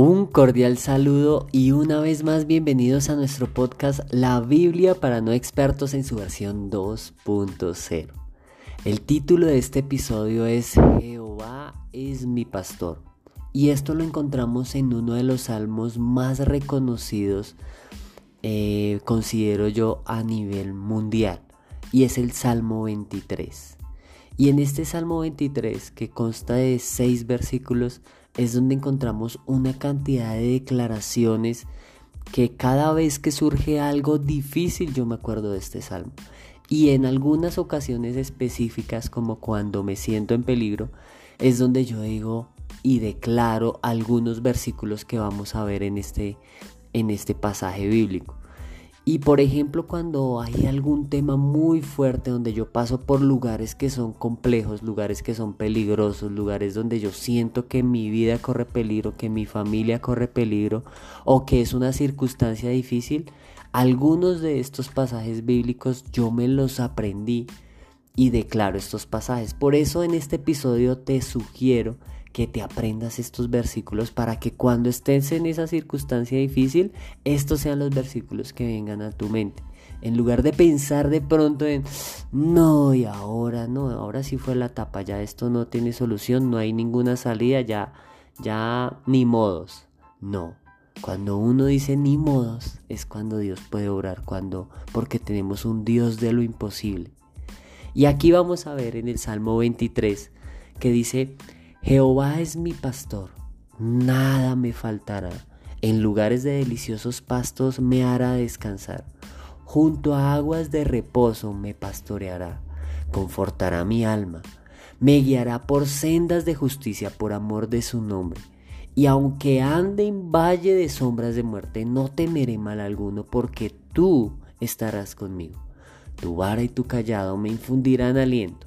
Un cordial saludo y una vez más bienvenidos a nuestro podcast La Biblia para no expertos en su versión 2.0. El título de este episodio es Jehová es mi pastor y esto lo encontramos en uno de los salmos más reconocidos, eh, considero yo, a nivel mundial y es el Salmo 23. Y en este Salmo 23, que consta de seis versículos, es donde encontramos una cantidad de declaraciones que cada vez que surge algo difícil yo me acuerdo de este salmo. Y en algunas ocasiones específicas, como cuando me siento en peligro, es donde yo digo y declaro algunos versículos que vamos a ver en este, en este pasaje bíblico. Y por ejemplo, cuando hay algún tema muy fuerte donde yo paso por lugares que son complejos, lugares que son peligrosos, lugares donde yo siento que mi vida corre peligro, que mi familia corre peligro o que es una circunstancia difícil, algunos de estos pasajes bíblicos yo me los aprendí y declaro estos pasajes. Por eso en este episodio te sugiero que te aprendas estos versículos para que cuando estés en esa circunstancia difícil, estos sean los versículos que vengan a tu mente. En lugar de pensar de pronto en, no, y ahora no, ahora sí fue la tapa, ya esto no tiene solución, no hay ninguna salida, ya, ya, ni modos. No, cuando uno dice ni modos es cuando Dios puede obrar, cuando, porque tenemos un Dios de lo imposible. Y aquí vamos a ver en el Salmo 23 que dice, Jehová es mi pastor, nada me faltará. En lugares de deliciosos pastos me hará descansar. Junto a aguas de reposo me pastoreará. Confortará mi alma. Me guiará por sendas de justicia por amor de su nombre. Y aunque ande en valle de sombras de muerte, no temeré mal alguno, porque tú estarás conmigo. Tu vara y tu callado me infundirán aliento.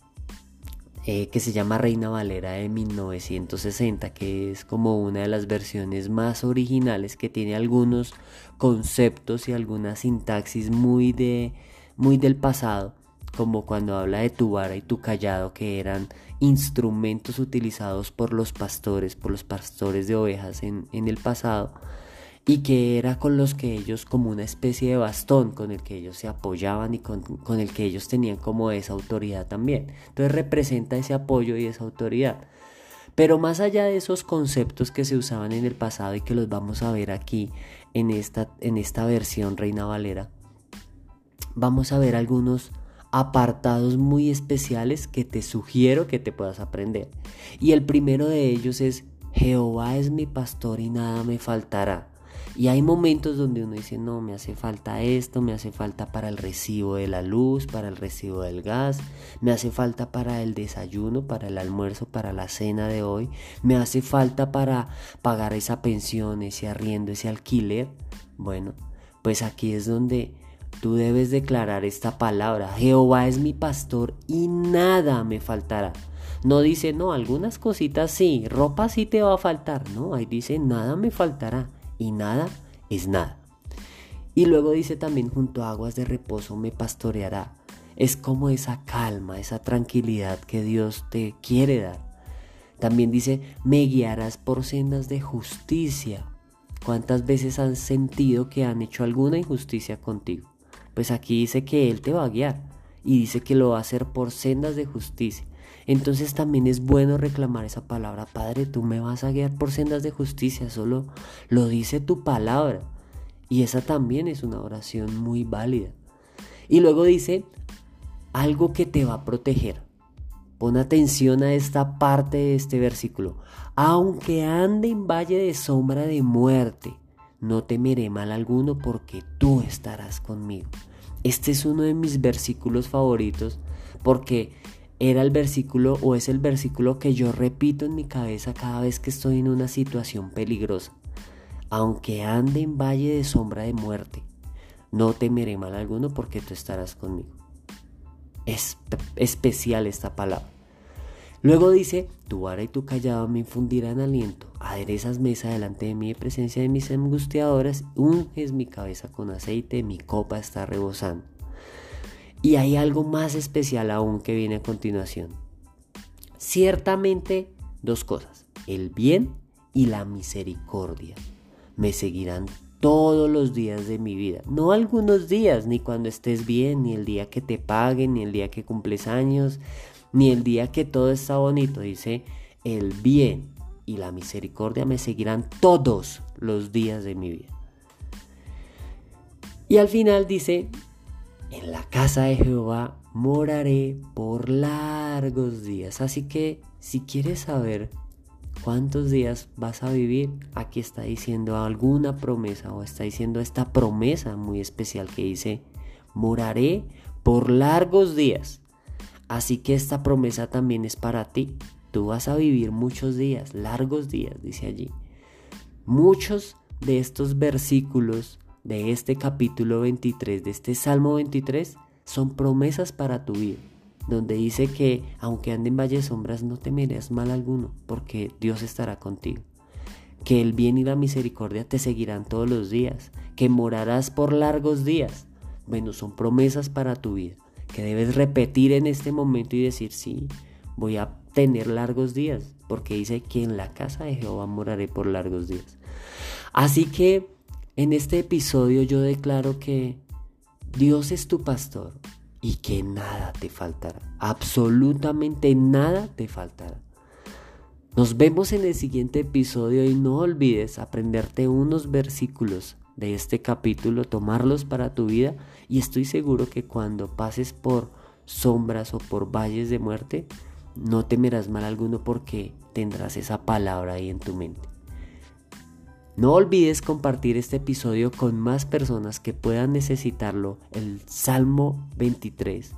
eh, que se llama Reina Valera de 1960, que es como una de las versiones más originales que tiene algunos conceptos y alguna sintaxis muy, de, muy del pasado, como cuando habla de tu vara y tu callado, que eran instrumentos utilizados por los pastores, por los pastores de ovejas en, en el pasado y que era con los que ellos como una especie de bastón con el que ellos se apoyaban y con, el que ellos tenían como esa autoridad también. Entonces representa ese apoyo y esa autoridad. Pero más allá de esos conceptos que se usaban en el pasado y que los vamos a ver aquí en esta, en esta versión Reina Valera, vamos a ver algunos apartados muy especiales que te sugiero que te puedas aprender. Y el primero de ellos es Jehová es mi pastor y nada me faltará. Y hay momentos donde uno dice, no, me hace falta esto, me hace falta para el recibo de la luz, para el recibo del gas, me hace falta para el desayuno, para el almuerzo, para la cena de hoy, me hace falta para pagar esa pensión, ese arriendo, ese alquiler. Bueno, pues aquí es donde tú debes declarar esta palabra, Jehová es mi pastor y nada me faltará. No dice, no, algunas cositas sí, ropa sí te va a faltar, no, ahí dice, nada me faltará y nada es nada. Y luego dice también junto a aguas de reposo me pastoreará. Es como esa calma, esa tranquilidad que Dios te quiere dar. También dice, me guiarás por sendas de justicia. ¿Cuántas veces han sentido que han hecho alguna injusticia contigo? Pues aquí dice que Él te va a guiar y dice que lo va a hacer por sendas de justicia. Entonces también es bueno reclamar esa palabra, Padre, tú me vas a guiar por sendas de justicia, solo lo dice tu palabra. Y esa también es una oración muy válida. Y luego dice algo que te va a proteger. Pon atención a esta parte de este versículo. Aunque ande en valle de sombra de muerte, no temeré mal alguno porque tú estarás conmigo. Este es uno de mis versículos favoritos porque era el versículo o es el versículo que yo repito en mi cabeza cada vez que estoy en una situación peligrosa. Aunque ande en valle de sombra de muerte, no temeré mal alguno porque tú estarás conmigo. Es especial esta palabra. Luego dice, tu vara y tu callado me infundirán aliento, aderezas mesa delante de mí en presencia de mis angustiadoras, unges mi cabeza con aceite, mi copa está rebosando. Y hay algo más especial aún que viene a continuación. Ciertamente dos cosas, el bien y la misericordia me seguirán todos los días de mi vida. No algunos días, ni cuando estés bien, ni el día que te paguen, ni el día que cumples años, ni el día que todo está bonito. Dice, el bien y la misericordia me seguirán todos los días de mi vida. Y al final dice, en la casa de Jehová moraré por largos días. Así que si quieres saber cuántos días vas a vivir, aquí está diciendo alguna promesa o está diciendo esta promesa muy especial que dice, moraré por largos días. Así que esta promesa también es para ti. Tú vas a vivir muchos días, largos días, dice allí. Muchos de estos versículos de este capítulo 23, de este Salmo 23, son promesas para tu vida, donde dice que aunque ande en valle sombras no temerás mal alguno, porque Dios estará contigo. Que el bien y la misericordia te seguirán todos los días, que morarás por largos días. Bueno, son promesas para tu vida que debes repetir en este momento y decir, sí, voy a tener largos días, porque dice que en la casa de Jehová moraré por largos días. Así que en este episodio yo declaro que Dios es tu pastor y que nada te faltará, absolutamente nada te faltará. Nos vemos en el siguiente episodio y no olvides aprenderte unos versículos de este capítulo, tomarlos para tu vida y estoy seguro que cuando pases por sombras o por valles de muerte, no temerás mal alguno porque tendrás esa palabra ahí en tu mente. No olvides compartir este episodio con más personas que puedan necesitarlo. El Salmo 23,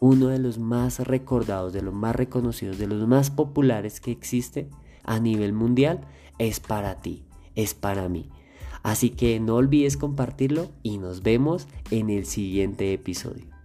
uno de los más recordados, de los más reconocidos, de los más populares que existe a nivel mundial, es para ti, es para mí. Así que no olvides compartirlo y nos vemos en el siguiente episodio.